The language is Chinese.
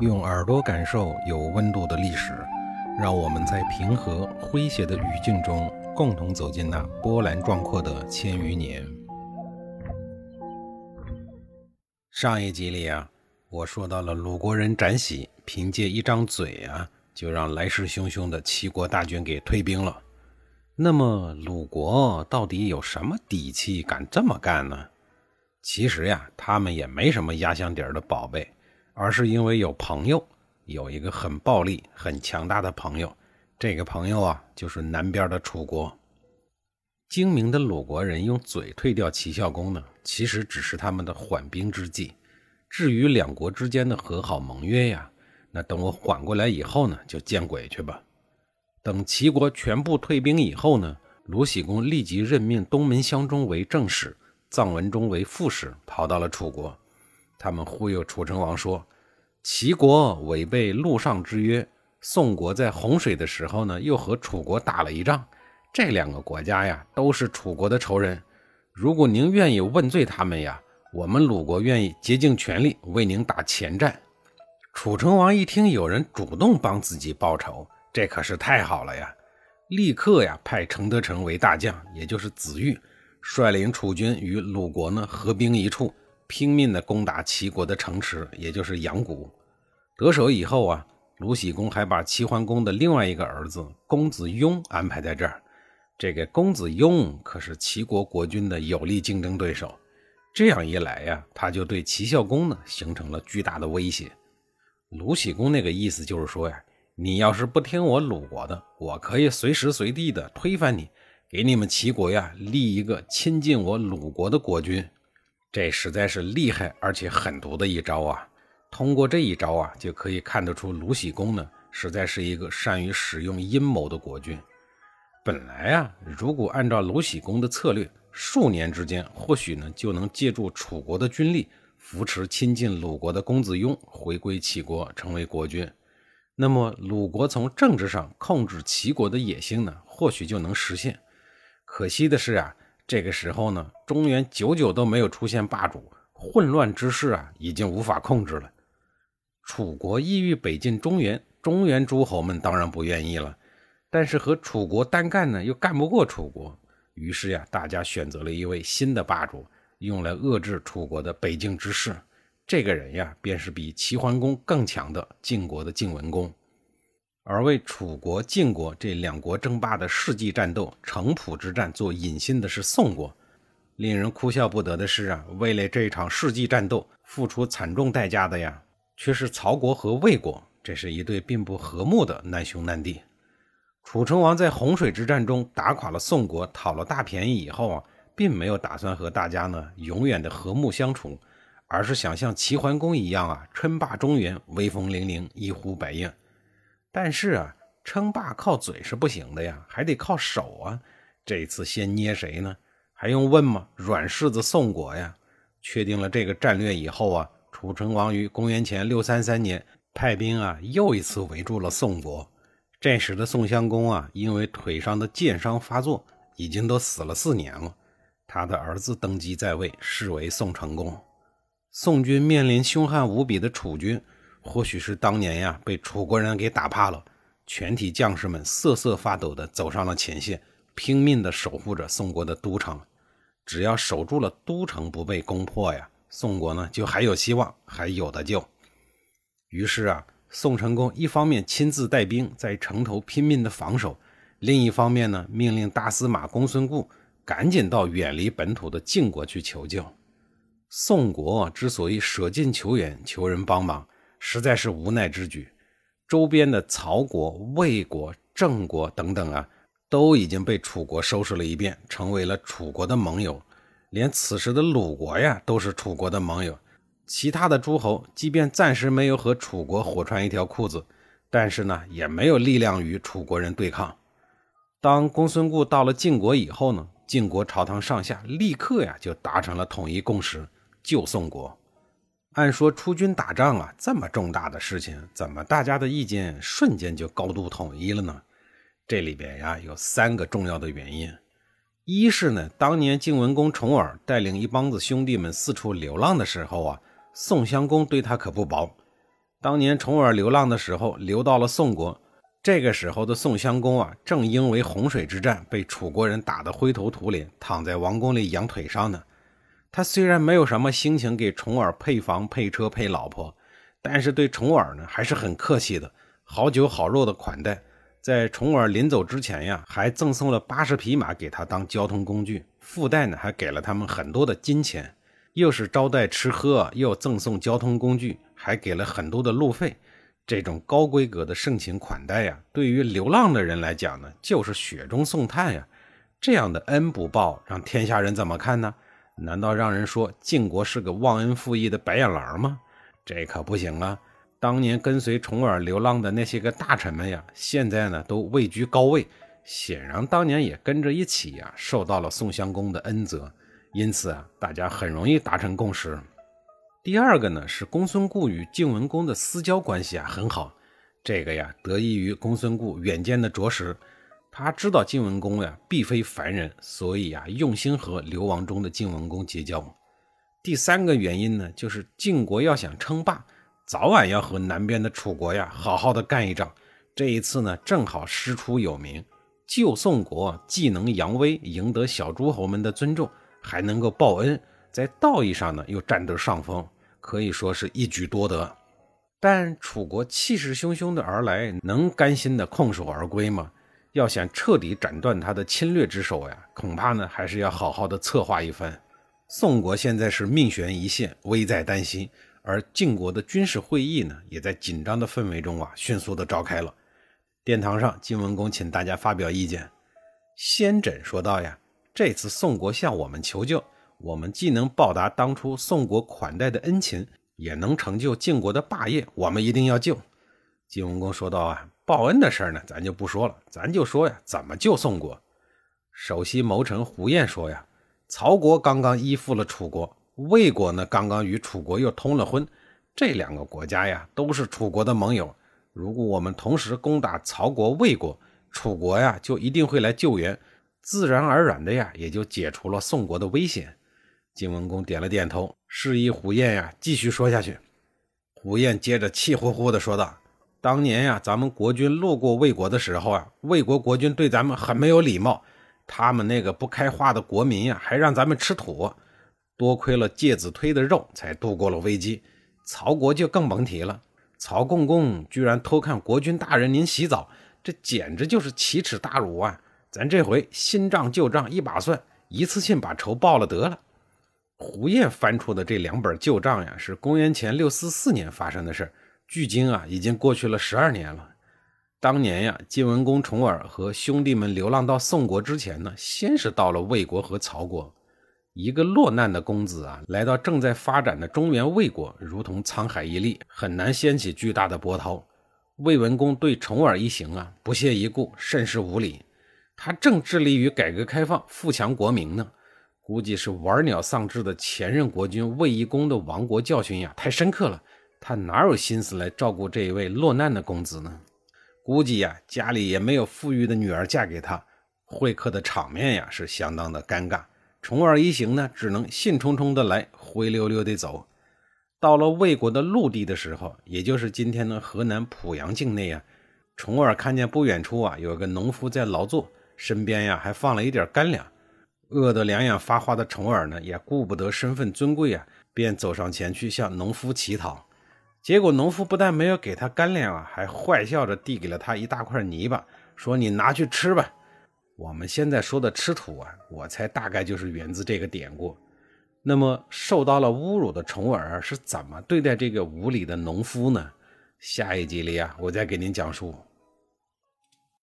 用耳朵感受有温度的历史，让我们在平和诙谐的语境中，共同走进那波澜壮阔的千余年。上一集里啊，我说到了鲁国人展喜凭借一张嘴啊，就让来势汹汹的齐国大军给退兵了。那么鲁国到底有什么底气敢这么干呢？其实呀，他们也没什么压箱底儿的宝贝。而是因为有朋友，有一个很暴力、很强大的朋友。这个朋友啊，就是南边的楚国。精明的鲁国人用嘴退掉齐孝公呢，其实只是他们的缓兵之计。至于两国之间的和好盟约呀，那等我缓过来以后呢，就见鬼去吧。等齐国全部退兵以后呢，鲁僖公立即任命东门襄中为正使，臧文忠为副使，跑到了楚国。他们忽悠楚成王说，齐国违背陆上之约，宋国在洪水的时候呢，又和楚国打了一仗。这两个国家呀，都是楚国的仇人。如果您愿意问罪他们呀，我们鲁国愿意竭尽全力为您打前战。楚成王一听有人主动帮自己报仇，这可是太好了呀！立刻呀，派程德成为大将，也就是子玉，率领楚军与鲁国呢合兵一处。拼命地攻打齐国的城池，也就是阳谷。得手以后啊，鲁僖公还把齐桓公的另外一个儿子公子雍安排在这儿。这个公子雍可是齐国国君的有力竞争对手。这样一来呀，他就对齐孝公呢形成了巨大的威胁。鲁僖公那个意思就是说呀，你要是不听我鲁国的，我可以随时随地的推翻你，给你们齐国呀立一个亲近我鲁国的国君。这实在是厉害而且狠毒的一招啊！通过这一招啊，就可以看得出鲁僖公呢，实在是一个善于使用阴谋的国君。本来啊，如果按照鲁僖公的策略，数年之间或许呢，就能借助楚国的军力，扶持亲近鲁国的公子雍回归齐国，成为国君。那么，鲁国从政治上控制齐国的野心呢，或许就能实现。可惜的是啊。这个时候呢，中原久久都没有出现霸主，混乱之势啊，已经无法控制了。楚国意欲北进中原，中原诸侯们当然不愿意了，但是和楚国单干呢，又干不过楚国。于是呀，大家选择了一位新的霸主，用来遏制楚国的北境之势。这个人呀，便是比齐桓公更强的晋国的晋文公。而为楚国、晋国这两国争霸的世纪战斗——城濮之战做引信的是宋国。令人哭笑不得的是啊，为了这场世纪战斗付出惨重代价的呀，却是曹国和魏国。这是一对并不和睦的难兄难弟。楚成王在洪水之战中打垮了宋国，讨了大便宜以后啊，并没有打算和大家呢永远的和睦相处，而是想像齐桓公一样啊，称霸中原，威风凛凛，一呼百应。但是啊，称霸靠嘴是不行的呀，还得靠手啊。这次先捏谁呢？还用问吗？软柿子宋国呀。确定了这个战略以后啊，楚成王于公元前六三三年派兵啊，又一次围住了宋国。这时的宋襄公啊，因为腿上的箭伤发作，已经都死了四年了。他的儿子登基在位，是为宋成公。宋军面临凶悍无比的楚军。或许是当年呀，被楚国人给打怕了，全体将士们瑟瑟发抖地走上了前线，拼命地守护着宋国的都城。只要守住了都城不被攻破呀，宋国呢就还有希望，还有的救。于是啊，宋成功一方面亲自带兵在城头拼命地防守，另一方面呢，命令大司马公孙固赶紧到远离本土的晋国去求救。宋国之所以舍近求远，求人帮忙。实在是无奈之举，周边的曹国、魏国、郑国等等啊，都已经被楚国收拾了一遍，成为了楚国的盟友。连此时的鲁国呀，都是楚国的盟友。其他的诸侯，即便暂时没有和楚国火穿一条裤子，但是呢，也没有力量与楚国人对抗。当公孙固到了晋国以后呢，晋国朝堂上下立刻呀就达成了统一共识，救宋国。按说出军打仗啊，这么重大的事情，怎么大家的意见瞬间就高度统一了呢？这里边呀有三个重要的原因。一是呢，当年晋文公重耳带领一帮子兄弟们四处流浪的时候啊，宋襄公对他可不薄。当年重耳流浪的时候，流到了宋国。这个时候的宋襄公啊，正因为洪水之战被楚国人打得灰头土脸，躺在王宫里养腿上呢。他虽然没有什么心情给重耳配房、配车、配老婆，但是对重耳呢还是很客气的，好酒好肉的款待。在重耳临走之前呀，还赠送了八十匹马给他当交通工具，附带呢还给了他们很多的金钱，又是招待吃喝，又赠送交通工具，还给了很多的路费。这种高规格的盛情款待呀，对于流浪的人来讲呢，就是雪中送炭呀。这样的恩不报，让天下人怎么看呢？难道让人说晋国是个忘恩负义的白眼狼吗？这可不行啊！当年跟随重耳流浪的那些个大臣们呀，现在呢都位居高位，显然当年也跟着一起呀，受到了宋襄公的恩泽，因此啊，大家很容易达成共识。第二个呢是公孙固与晋文公的私交关系啊很好，这个呀得益于公孙固远见的着实，他知道晋文公呀必非凡人，所以呀用心和流亡中的晋文公结交。第三个原因呢就是晋国要想称霸。早晚要和南边的楚国呀好好的干一仗，这一次呢正好师出有名，救宋国既能扬威，赢得小诸侯们的尊重，还能够报恩，在道义上呢又占得上风，可以说是一举多得。但楚国气势汹汹的而来，能甘心的空手而归吗？要想彻底斩断他的侵略之手呀，恐怕呢还是要好好的策划一番。宋国现在是命悬一线，危在旦夕。而晋国的军事会议呢，也在紧张的氛围中啊，迅速的召开了。殿堂上，晋文公请大家发表意见。先轸说道：“呀，这次宋国向我们求救，我们既能报答当初宋国款待的恩情，也能成就晋国的霸业，我们一定要救。”晋文公说道：“啊，报恩的事呢，咱就不说了，咱就说呀，怎么救宋国。”首席谋臣胡彦说：“呀，曹国刚刚依附了楚国。”魏国呢，刚刚与楚国又通了婚，这两个国家呀，都是楚国的盟友。如果我们同时攻打曹国、魏国，楚国呀，就一定会来救援，自然而然的呀，也就解除了宋国的危险。晋文公点了点头，示意胡彦呀继续说下去。胡彦接着气呼呼地说道：“当年呀，咱们国军路过魏国的时候啊，魏国国君对咱们很没有礼貌，他们那个不开化的国民呀，还让咱们吃土。”多亏了介子推的肉，才度过了危机。曹国就更甭提了。曹共公居然偷看国君大人您洗澡，这简直就是奇耻大辱啊！咱这回新账旧账一把算，一次性把仇报了得了。胡彦翻出的这两本旧账呀，是公元前六四四年发生的事儿距今啊已经过去了十二年了。当年呀，晋文公重耳和兄弟们流浪到宋国之前呢，先是到了魏国和曹国。一个落难的公子啊，来到正在发展的中原魏国，如同沧海一粟，很难掀起巨大的波涛。魏文公对重耳一行啊不屑一顾，甚是无礼。他正致力于改革开放、富强国民呢，估计是玩鸟丧志的前任国君魏懿公的亡国教训呀太深刻了，他哪有心思来照顾这一位落难的公子呢？估计呀家里也没有富裕的女儿嫁给他，会客的场面呀是相当的尴尬。重耳一行呢，只能兴冲冲的来，灰溜溜的走。到了魏国的陆地的时候，也就是今天的河南濮阳境内啊，重耳看见不远处啊，有个农夫在劳作，身边呀还放了一点干粮。饿得两眼发花的重耳呢，也顾不得身份尊贵啊，便走上前去向农夫乞讨。结果农夫不但没有给他干粮啊，还坏笑着递给了他一大块泥巴，说：“你拿去吃吧。”我们现在说的吃土啊，我猜大概就是源自这个典故。那么受到了侮辱的重耳是怎么对待这个无礼的农夫呢？下一集里啊，我再给您讲述。